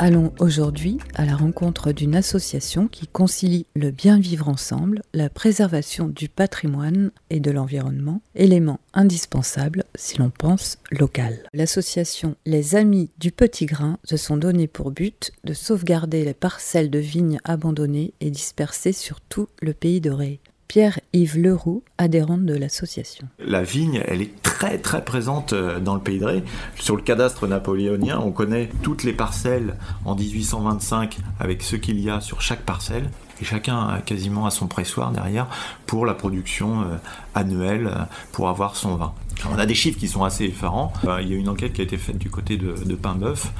Allons aujourd'hui à la rencontre d'une association qui concilie le bien vivre ensemble, la préservation du patrimoine et de l'environnement, élément indispensable si l'on pense local. L'association Les Amis du Petit Grain se sont donné pour but de sauvegarder les parcelles de vignes abandonnées et dispersées sur tout le pays de Ré. Pierre-Yves Leroux, adhérent de l'association. La vigne, elle est très très présente euh, dans le pays de Ré. Sur le cadastre napoléonien, on connaît toutes les parcelles en 1825 avec ce qu'il y a sur chaque parcelle. Et chacun a quasiment à son pressoir derrière pour la production euh, annuelle, euh, pour avoir son vin. on a des chiffres qui sont assez effarants. il y a une enquête qui a été faite du côté de, de Pain-Bœuf.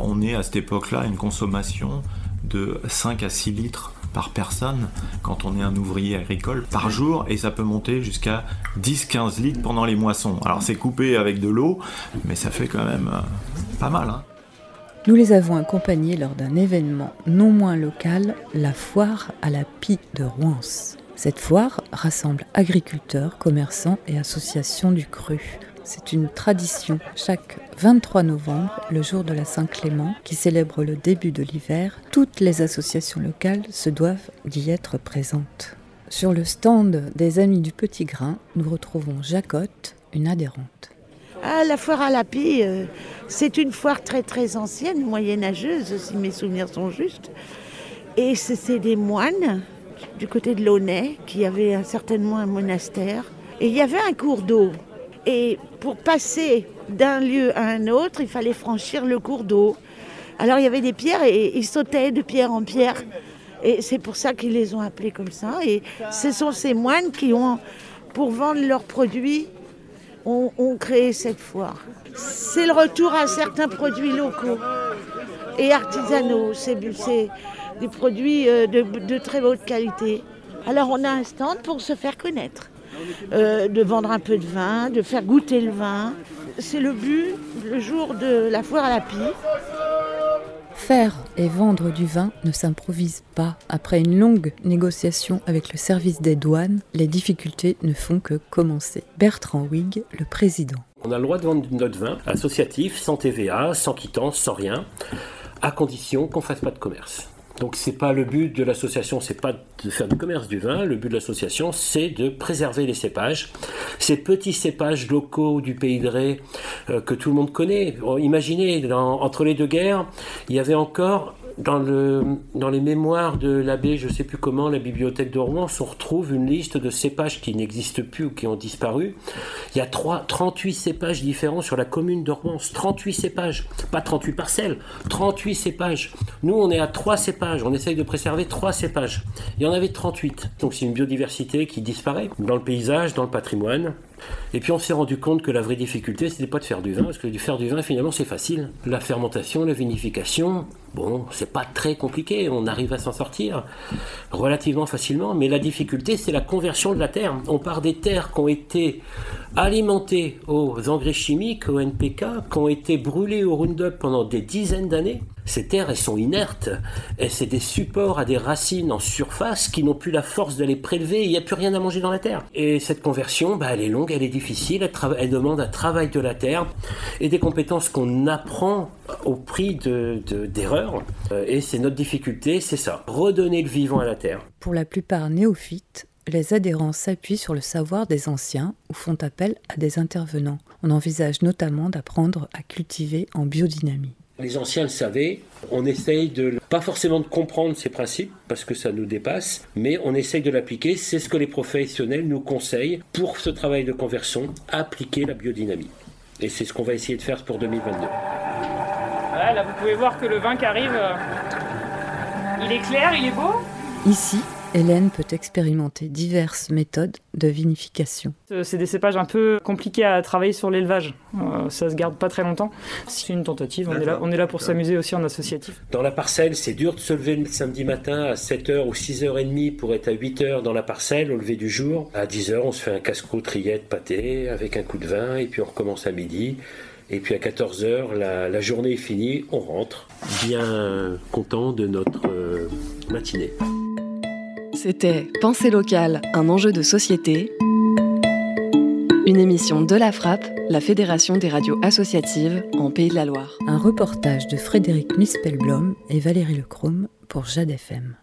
on est à cette époque-là une consommation de 5 à 6 litres par personne quand on est un ouvrier agricole par jour et ça peut monter jusqu'à 10-15 litres pendant les moissons. Alors c'est coupé avec de l'eau, mais ça fait quand même euh, pas mal. Hein. Nous les avons accompagnés lors d'un événement non moins local, la foire à la pie de Rouens. Cette foire rassemble agriculteurs, commerçants et associations du cru. C'est une tradition. Chaque 23 novembre, le jour de la Saint-Clément, qui célèbre le début de l'hiver, toutes les associations locales se doivent d'y être présentes. Sur le stand des Amis du Petit Grain, nous retrouvons Jacotte, une adhérente. Ah, la foire à la pie, euh, c'est une foire très très ancienne, moyenâgeuse, si mes souvenirs sont justes. Et c'est des moines du côté de Launay qui avaient certainement un monastère. Et il y avait un cours d'eau et pour passer d'un lieu à un autre, il fallait franchir le cours d'eau. Alors il y avait des pierres et ils sautaient de pierre en pierre. Et c'est pour ça qu'ils les ont appelés comme ça. Et ce sont ces moines qui ont, pour vendre leurs produits, ont, créé cette foire. C'est le retour à certains produits locaux et artisanaux. C'est des produits euh, de, de très haute qualité. Alors on a un stand pour se faire connaître. Euh, de vendre un peu de vin, de faire goûter le vin. C'est le but le jour de la foire à la pie. Faire et vendre du vin ne s'improvise pas. Après une longue négociation avec le service des douanes, les difficultés ne font que commencer. Bertrand Wig, le président. On a le droit de vendre notre vin associatif, sans TVA, sans quittance, sans rien, à condition qu'on ne fasse pas de commerce. Donc c'est pas le but de l'association, c'est pas de faire du commerce du vin. Le but de l'association, c'est de préserver les cépages, ces petits cépages locaux du pays de Ré euh, que tout le monde connaît. Imaginez, entre les deux guerres, il y avait encore dans, le, dans les mémoires de l'abbé, je ne sais plus comment, la bibliothèque de Rouen, on retrouve une liste de cépages qui n'existent plus ou qui ont disparu. Il y a 3, 38 cépages différents sur la commune de Rouen. 38 cépages, pas 38 parcelles, 38 cépages. Nous, on est à 3 cépages, on essaye de préserver 3 cépages. Il y en avait 38. Donc c'est une biodiversité qui disparaît dans le paysage, dans le patrimoine. Et puis on s'est rendu compte que la vraie difficulté, c'était pas de faire du vin, parce que du faire du vin, finalement, c'est facile. La fermentation, la vinification, bon, c'est pas très compliqué, on arrive à s'en sortir relativement facilement, mais la difficulté, c'est la conversion de la terre. On part des terres qui ont été alimentées aux engrais chimiques, au NPK, qui ont été brûlées au Roundup pendant des dizaines d'années, ces terres, elles sont inertes. Et c'est des supports à des racines en surface qui n'ont plus la force de les prélever. Il n'y a plus rien à manger dans la terre. Et cette conversion, bah, elle est longue, elle est difficile. Elle, demande un travail de la terre et des compétences qu'on apprend au prix d'erreurs. De, euh, et c'est notre difficulté, c'est ça. Redonner le vivant à la terre. Pour la plupart néophytes, les adhérents s'appuient sur le savoir des anciens ou font appel à des intervenants. On envisage notamment d'apprendre à cultiver en biodynamie. Les anciens le savaient, on essaye de, pas forcément de comprendre ces principes, parce que ça nous dépasse, mais on essaye de l'appliquer. C'est ce que les professionnels nous conseillent pour ce travail de conversion, appliquer la biodynamie. Et c'est ce qu'on va essayer de faire pour 2022. Là, vous pouvez voir que le vin qui arrive, euh, il est clair, il est beau. Ici, Hélène peut expérimenter diverses méthodes de vinification. Euh, c'est des cépages un peu compliqués à travailler sur l'élevage. Euh, ça se garde pas très longtemps. C'est une tentative. On est, là, on est là pour s'amuser aussi en associatif. Dans la parcelle, c'est dur de se lever le samedi matin à 7h ou 6h30 pour être à 8h dans la parcelle au lever du jour. À 10h, on se fait un casse-croûte, rillette, pâté avec un coup de vin et puis on recommence à midi. Et puis à 14h, la, journée est finie, on rentre, bien content de notre euh, matinée. C'était Pensée locale, un enjeu de société. Une émission de la Frappe, la Fédération des radios associatives en Pays de la Loire. Un reportage de Frédéric Mispelblom et Valérie Lecrome pour Jade FM.